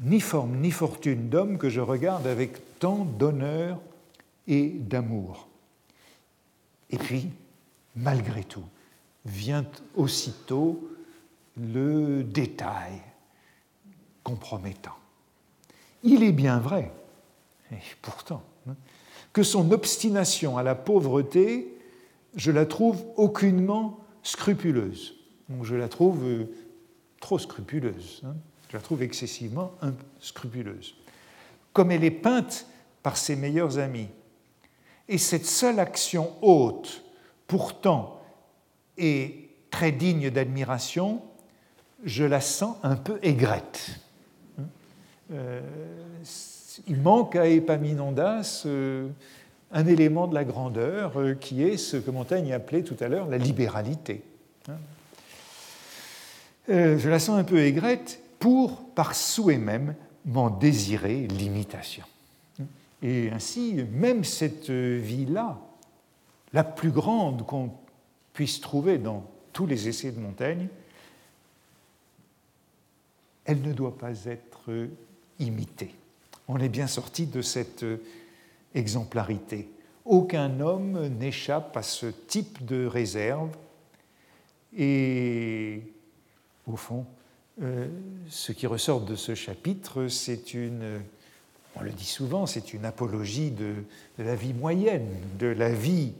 ni forme ni fortune d'homme que je regarde avec tant d'honneur et d'amour. Et puis, malgré tout, vient aussitôt le détail compromettant. Il est bien vrai, et pourtant, hein, que son obstination à la pauvreté je la trouve aucunement scrupuleuse. je la trouve euh, trop scrupuleuse. Hein. Je la trouve excessivement scrupuleuse. Comme elle est peinte par ses meilleurs amis. Et cette seule action haute, pourtant, est très digne d'admiration, je la sens un peu aigrette. Euh, il manque à Epaminondas un élément de la grandeur qui est ce que Montaigne appelait tout à l'heure la libéralité. Hein. je la sens un peu aigrette pour, par souhait même, m'en désirer l'imitation. Et ainsi, même cette vie-là, la plus grande qu'on puisse trouver dans tous les essais de Montaigne, elle ne doit pas être imitée. On est bien sorti de cette exemplarité. Aucun homme n'échappe à ce type de réserve et, au fond, euh, ce qui ressort de ce chapitre, c'est une, on le dit souvent, c'est une apologie de, la vie moyenne, de la vie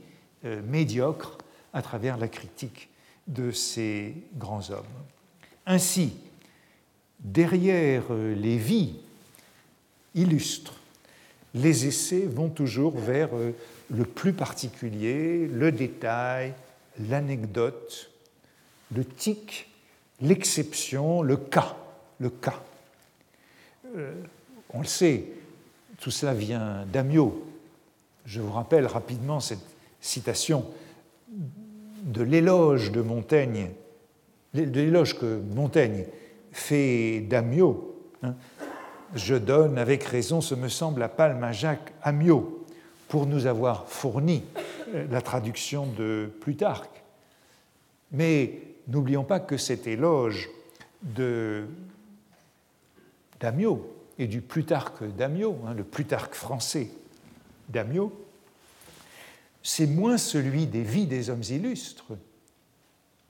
euh, médiocre à travers la critique de ces grands hommes. Ainsi, derrière euh, les vies illustres, les essais vont toujours vers le plus particulier, le détail, l'anecdote, le tic l'exception, le cas, le cas. Euh, on le sait, tout cela vient d'Amiot. Je vous rappelle rapidement cette citation de l'éloge de Montaigne, de l'éloge que Montaigne fait d'Amiot. Hein. Je donne avec raison, ce me semble, la palme à Jacques Amiot pour nous avoir fourni euh, la traduction de Plutarque. Mais N'oublions pas que cet éloge d'Amiot et du Plutarque d'Amiot, hein, le Plutarque français d'Amiot, c'est moins celui des vies des hommes illustres,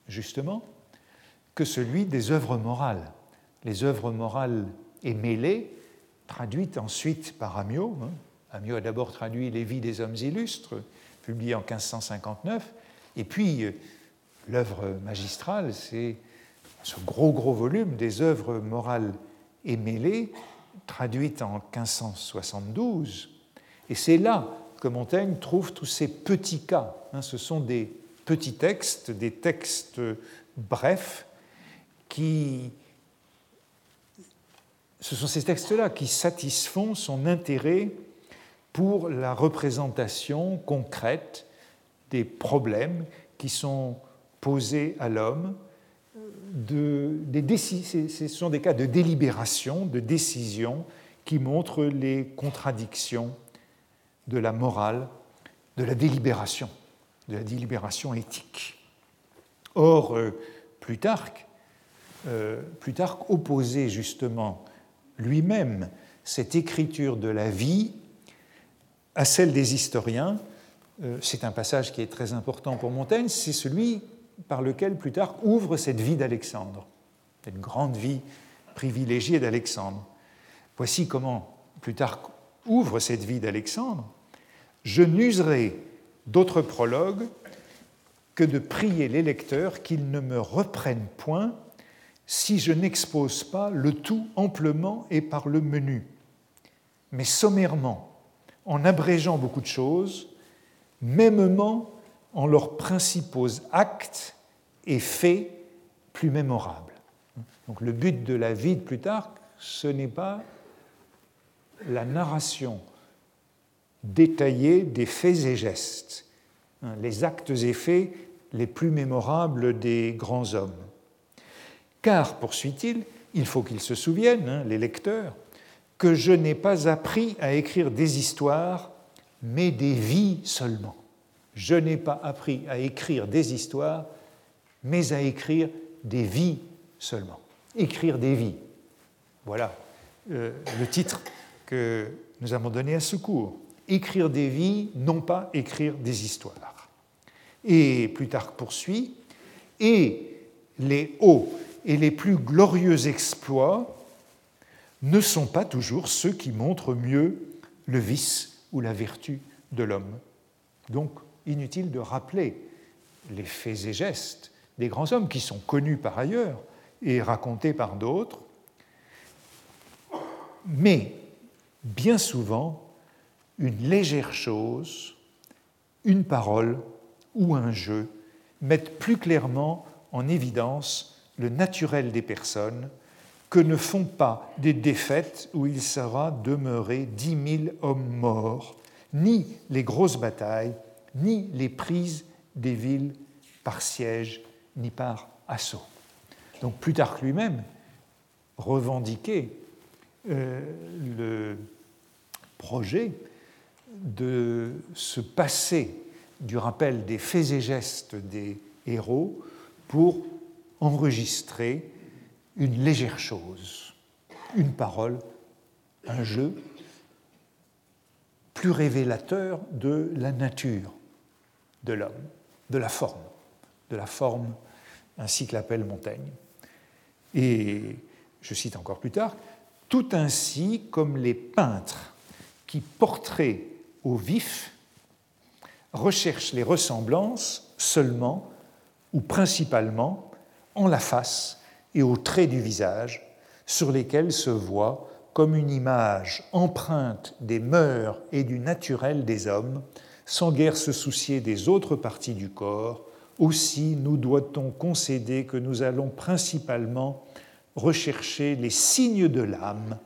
justement, que celui des œuvres morales. Les œuvres morales et mêlées, traduites ensuite par Amiot. Hein. Amiot a d'abord traduit Les vies des hommes illustres, publié en 1559, et puis l'œuvre magistrale, c'est ce gros, gros volume des œuvres morales et mêlées, traduites en 1572. Et c'est là que Montaigne trouve tous ces petits cas. Hein. ce sont des petits textes, des textes brefs, qui. Ce sont ces textes-là qui satisfont son intérêt pour la représentation concrète des problèmes qui sont posés à l'homme, ce sont des cas de délibération, de décision, qui montrent les contradictions de la morale, de la délibération, de la délibération éthique. Or, euh, Plutarque, euh, Plutarque opposait justement lui-même cette écriture de la vie à celle des historiens. Euh, c'est un passage qui est très important pour Montaigne, c'est celui par lequel Plutarque ouvre cette vie d'Alexandre, cette grande vie privilégiée d'Alexandre. Voici comment Plutarque ouvre cette vie d'Alexandre. Je n'userai d'autre prologue que de prier les lecteurs qu'ils ne me reprennent point si je n'expose pas le tout amplement et par le menu, mais sommairement, en abrégeant beaucoup de choses, mêmement en leurs principaux actes et faits plus mémorables. Donc le but de la vie de Plutarque, ce n'est pas la narration détaillée des faits et gestes, hein, les actes et faits les plus mémorables des grands hommes. Car, poursuit-il, il faut qu'ils se souviennent, hein, les lecteurs, que je n'ai pas appris à écrire des histoires, mais des vies seulement je n'ai pas appris à écrire des histoires, mais à écrire des vies seulement. Écrire des vies. Voilà euh, le titre que nous avons donné à ce cours. Écrire des vies, non pas écrire des histoires. Et Plutarque poursuit, et les hauts et les plus glorieux exploits ne sont pas toujours ceux qui montrent mieux le vice ou la vertu de l'homme. Donc, inutile de rappeler les faits et gestes des grands hommes qui sont connus par ailleurs et racontés par d'autres. Mais bien souvent, une légère chose, une parole ou un jeu mettent plus clairement en évidence le naturel des personnes que ne font pas des défaites où il sera demeuré dix mille hommes morts, ni les grosses batailles, ni les prises des villes par siège, ni par assaut. Donc Plutarque lui-même revendiquait euh, le projet de se passer du rappel des faits et gestes des héros pour enregistrer une légère chose, une parole, un jeu plus révélateur de la nature de l'homme, de la forme, de la forme, ainsi que l'appelle Montaigne. Et je cite encore plus tard, tout ainsi comme les peintres qui portraient au vif recherchent les ressemblances seulement ou principalement en la face et aux traits du visage, sur lesquels se voit comme une image empreinte des mœurs et du naturel des hommes, sans guère se soucier des autres parties du corps, aussi nous doit-on concéder que nous allons principalement rechercher les signes de l'âme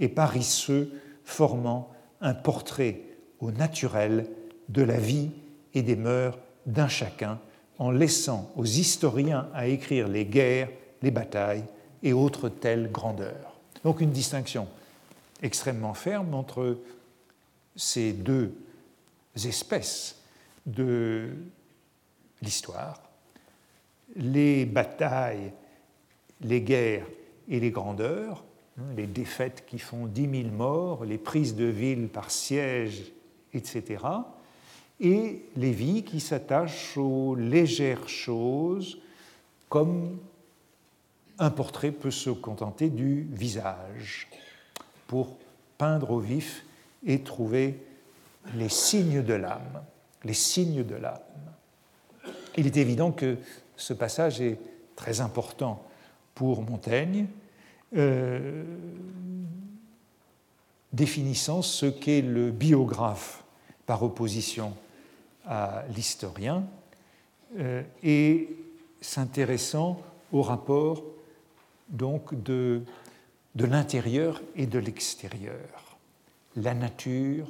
et parisseux formant un portrait au naturel de la vie et des mœurs d'un chacun, en laissant aux historiens à écrire les guerres, les batailles et autres telles grandeurs. Donc une distinction extrêmement ferme entre ces deux espèces de l'histoire, les batailles, les guerres et les grandeurs, hein, les défaites qui font dix mille morts, les prises de villes par siège, etc., et les vies qui s'attachent aux légères choses, comme un portrait peut se contenter du visage, pour peindre au vif et trouver les signes de l'âme, les signes de l'âme. Il est évident que ce passage est très important pour Montaigne, euh, définissant ce qu'est le biographe par opposition à l'historien euh, et s'intéressant au rapport donc de, l'intérieur et de l'extérieur, la nature,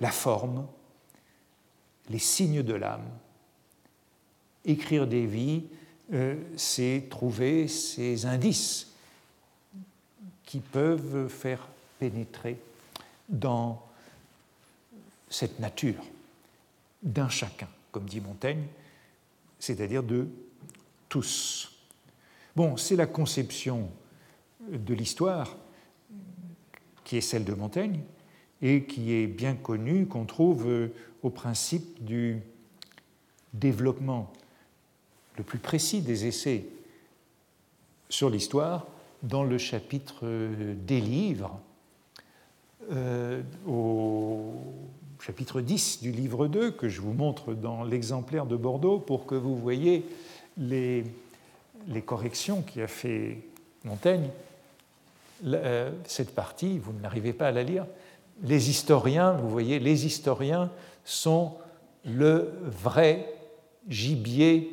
la forme, les signes de l'âme. Écrire des vies, euh, c'est trouver ces indices qui peuvent faire pénétrer dans cette nature d'un chacun, comme dit Montaigne, c'est-à-dire de tous. Bon, c'est la conception de l'histoire qui est celle de Montaigne et qui est bien connue, qu'on trouve au principe du développement le plus précis des essais sur l'histoire dans le chapitre des livres, euh, au chapitre 10 du livre 2, que je vous montre dans l'exemplaire de Bordeaux pour que vous voyez les, les corrections qu'a fait Montaigne. Euh, cette partie, vous n'arrivez pas à la lire. Les historiens, vous voyez, les historiens sont le vrai gibier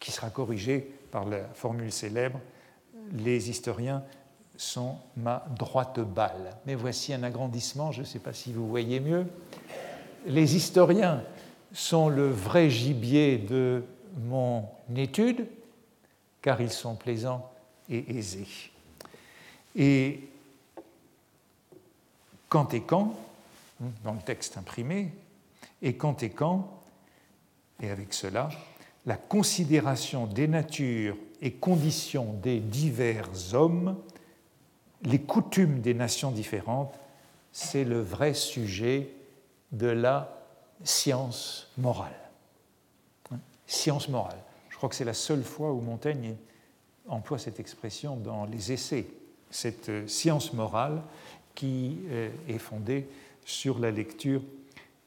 qui sera corrigé par la formule célèbre, les historiens sont ma droite balle. Mais voici un agrandissement, je ne sais pas si vous voyez mieux. Les historiens sont le vrai gibier de mon étude, car ils sont plaisants et aisés. Et quand et quand, dans le texte imprimé, et quand et quand, et avec cela, la considération des natures et conditions des divers hommes, les coutumes des nations différentes, c'est le vrai sujet de la science morale. Science morale. Je crois que c'est la seule fois où Montaigne emploie cette expression dans les essais, cette euh, science morale qui euh, est fondée sur la lecture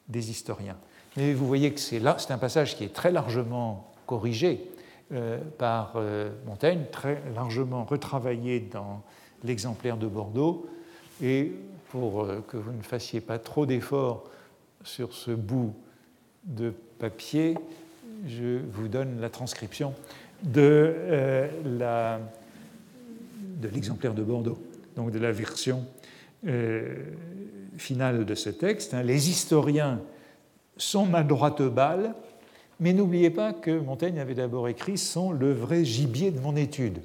des historiens. Mais vous voyez que c'est là, c'est un passage qui est très largement corrigé euh, par euh, Montaigne, très largement retravaillé dans l'exemplaire de Bordeaux. Et pour euh, que vous ne fassiez pas trop d'efforts sur ce bout de papier, je vous donne la transcription de l'exemplaire de, Bordeaux, donc de la version finale de ce texte. Hein. Les historiens sont ma droite balle, mais n'oubliez pas que Montaigne avait d'abord écrit sont le vrai gibier de mon étude,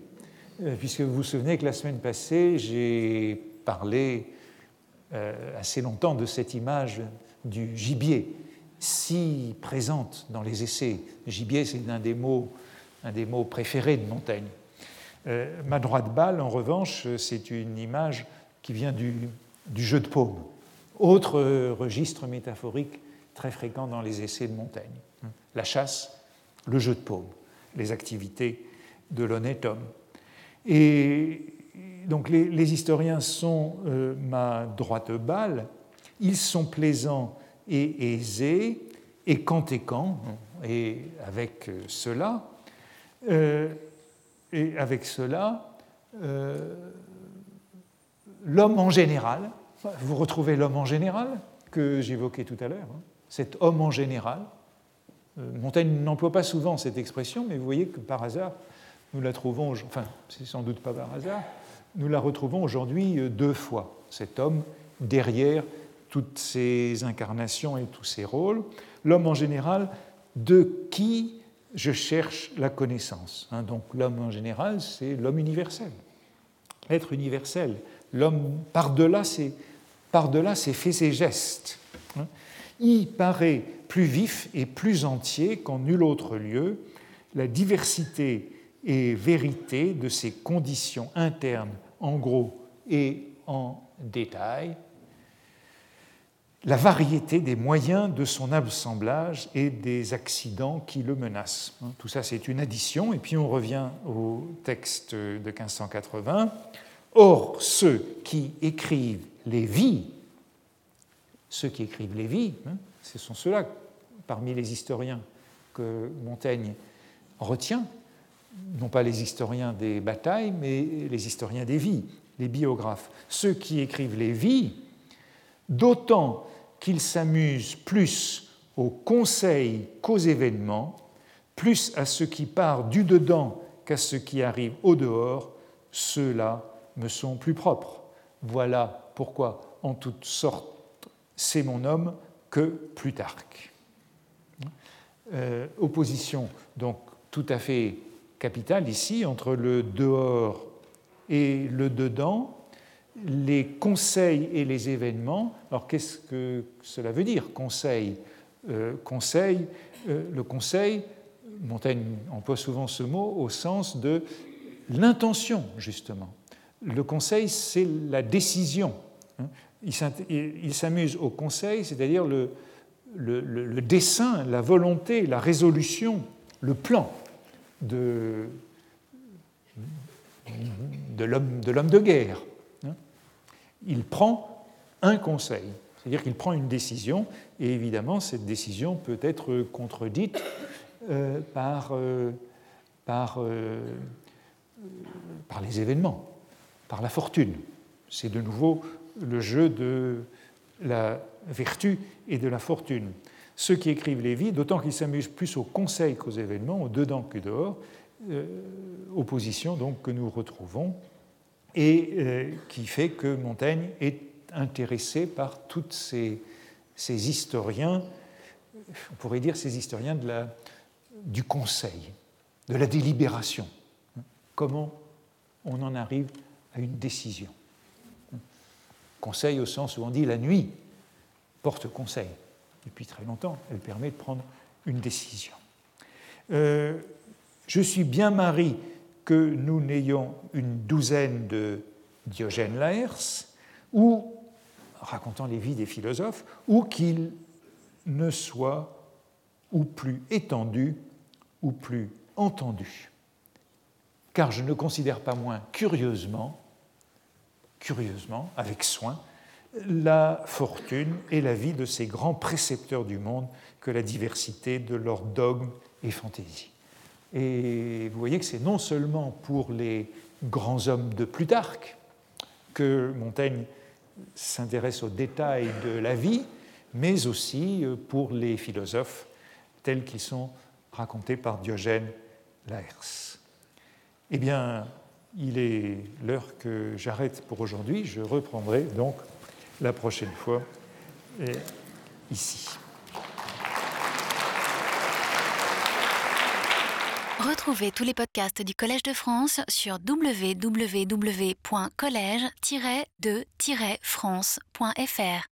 euh, puisque vous vous souvenez que la semaine passée, j'ai parlé assez longtemps de cette image du gibier si présente dans les essais. Gibier, c'est un des mots, un des mots préférés de Montaigne. Euh, ma droite balle, en revanche, c'est une image qui vient du, jeu de paume, autre euh, registre métaphorique très fréquent dans les essais de Montaigne. La chasse, le jeu de paume, les activités de l'honnête homme. Et donc les, historiens sont euh, ma droite balle, ils sont plaisants et aisé, et quand et quand, et avec euh, cela, euh, et avec cela, euh, l'homme en général, vous retrouvez l'homme en général que j'évoquais tout à l'heure, hein, cet homme en général. Montaigne n'emploie pas souvent cette expression, mais vous voyez que par hasard, nous la trouvons, enfin, c'est sans doute pas par hasard, nous la retrouvons aujourd'hui deux fois, cet homme derrière toutes ces incarnations et tous ces rôles, l'homme en général de qui je cherche la connaissance. Hein. donc l'homme en général, c'est l'homme universel, l'être universel, l'homme par-delà ses, par ses faits et gestes. Il paraît plus vif et plus entier qu'en nul autre lieu la diversité et vérité de ses conditions internes en gros et en détail, la variété des moyens de son assemblage et des accidents qui le menacent. Tout ça, c'est une addition, et puis on revient au texte de 1580. Or, ceux qui écrivent les vies, ceux qui écrivent les vies, hein, ce sont ceux-là, parmi les historiens que Montaigne retient, non pas les historiens des batailles, mais les historiens des vies, les biographes. Ceux qui écrivent les vies, d'autant qu'ils s'amusent plus aux conseils qu'aux événements, plus à ce qui part du dedans qu'à ce qui arrive au dehors, ceux-là me sont plus propres. Voilà pourquoi, en toute sorte, c'est mon homme que Plutarque. Euh, opposition donc tout à fait capitale ici entre le dehors et le dedans, les conseils et les événements. Alors qu'est-ce que cela veut dire, conseil? Euh, Conseil, euh, le conseil, Montaigne emploie souvent ce mot au sens de l'intention, justement. Le conseil, c'est la décision. Hein. Il s'amuse au conseil, c'est-à-dire le, le, dessin, la volonté, la résolution, le plan de, de l'homme de guerre il prend un conseil, c'est-à-dire qu'il prend une décision, et évidemment, cette décision peut être contredite euh, par, euh, euh, par les événements, par la fortune. C'est de nouveau le jeu de la vertu et de la fortune. Ceux qui écrivent les vies, d'autant qu'ils s'amusent plus au conseil qu'aux événements, au dedans que dehors, opposition donc que nous retrouvons et euh, qui fait que Montaigne est intéressé par tous ces, historiens, on pourrait dire ces historiens du conseil, de la délibération. Comment on en arrive à une décision? Conseil au sens où on dit la nuit porte conseil. Depuis très longtemps, elle permet de prendre une décision. Euh, je suis bien mari que nous n'ayons une douzaine de Diogène Laërce, ou, racontant les vies des philosophes, ou qu'il ne soit ou plus étendu ou plus entendu. Car je ne considère pas moins curieusement, curieusement, avec soin, la fortune et la vie de ces grands précepteurs du monde que la diversité de leurs dogmes et fantaisies. Et vous voyez que c'est non seulement pour les grands hommes de Plutarque que Montaigne s'intéresse aux détails de la vie, mais aussi pour les philosophes tels qu'ils sont raconté par Diogène Laërce. Eh bien, il est l'heure que j'arrête pour aujourd'hui. Je reprendrai donc la prochaine fois ici.
Retrouvez tous les podcasts du Collège de France sur www.collège-de-france.fr.